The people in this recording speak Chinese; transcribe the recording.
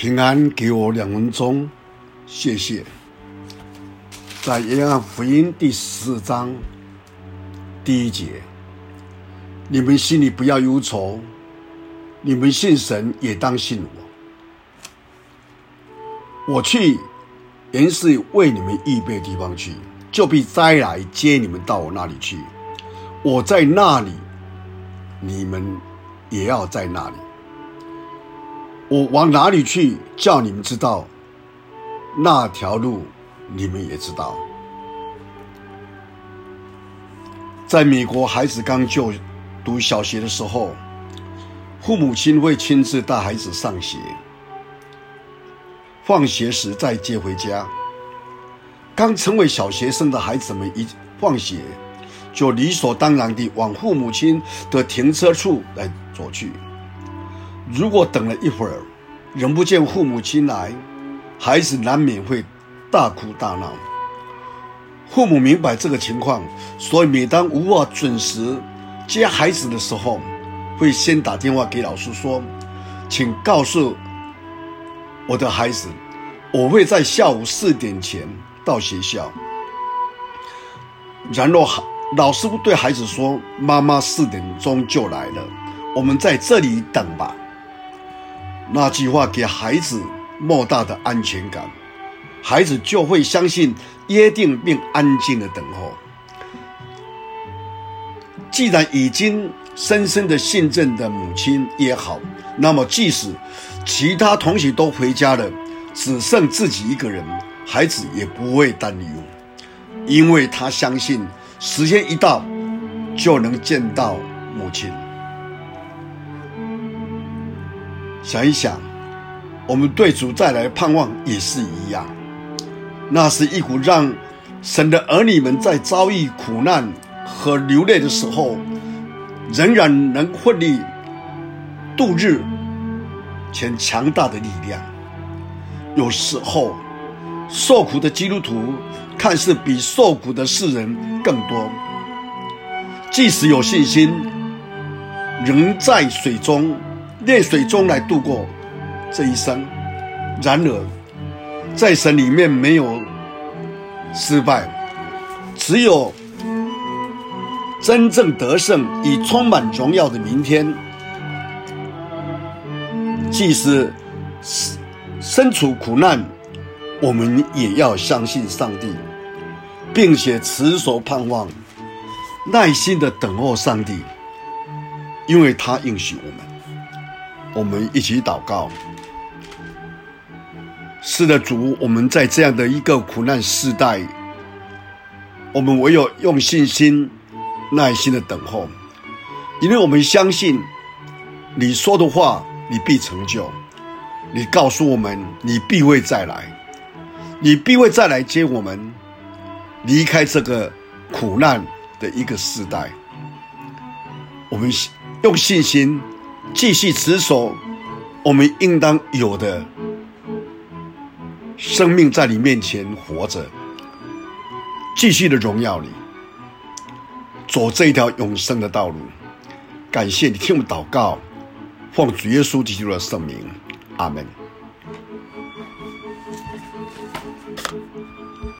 平安给我两分钟，谢谢。在约翰福音第四章第一节，你们心里不要忧愁，你们信神也当信我。我去原是为你们预备地方去，就必再来接你们到我那里去。我在那里，你们也要在那里。我往哪里去，叫你们知道，那条路你们也知道。在美国，孩子刚就读小学的时候，父母亲会亲自带孩子上学，放学时再接回家。刚成为小学生的孩子们一放学，就理所当然地往父母亲的停车处来走去。如果等了一会儿，仍不见父母亲来，孩子难免会大哭大闹。父母明白这个情况，所以每当无法准时接孩子的时候，会先打电话给老师说：“请告诉我的孩子，我会在下午四点前到学校。”然后老师会对孩子说：“妈妈四点钟就来了，我们在这里等吧。”那句话给孩子莫大的安全感，孩子就会相信约定并安静的等候。既然已经深深的信任的母亲也好，那么即使其他同学都回家了，只剩自己一个人，孩子也不会担忧，因为他相信时间一到就能见到母亲。想一想，我们对主再来盼望也是一样。那是一股让神的儿女们在遭遇苦难和流泪的时候，仍然能奋力度日且强大的力量。有时候，受苦的基督徒看似比受苦的世人更多。即使有信心，仍在水中。泪水中来度过这一生，然而在神里面没有失败，只有真正得胜与充满荣耀的明天。即使身处苦难，我们也要相信上帝，并且持守盼望，耐心的等候上帝，因为他应许我们。我们一起祷告。是的，主，我们在这样的一个苦难时代，我们唯有用信心、耐心的等候，因为我们相信你说的话，你必成就。你告诉我们，你必会再来，你必会再来接我们离开这个苦难的一个时代。我们用信心。继续持守我们应当有的生命，在你面前活着，继续的荣耀你，走这一条永生的道路。感谢你听我祷告，奉主耶稣基督的圣名，阿门。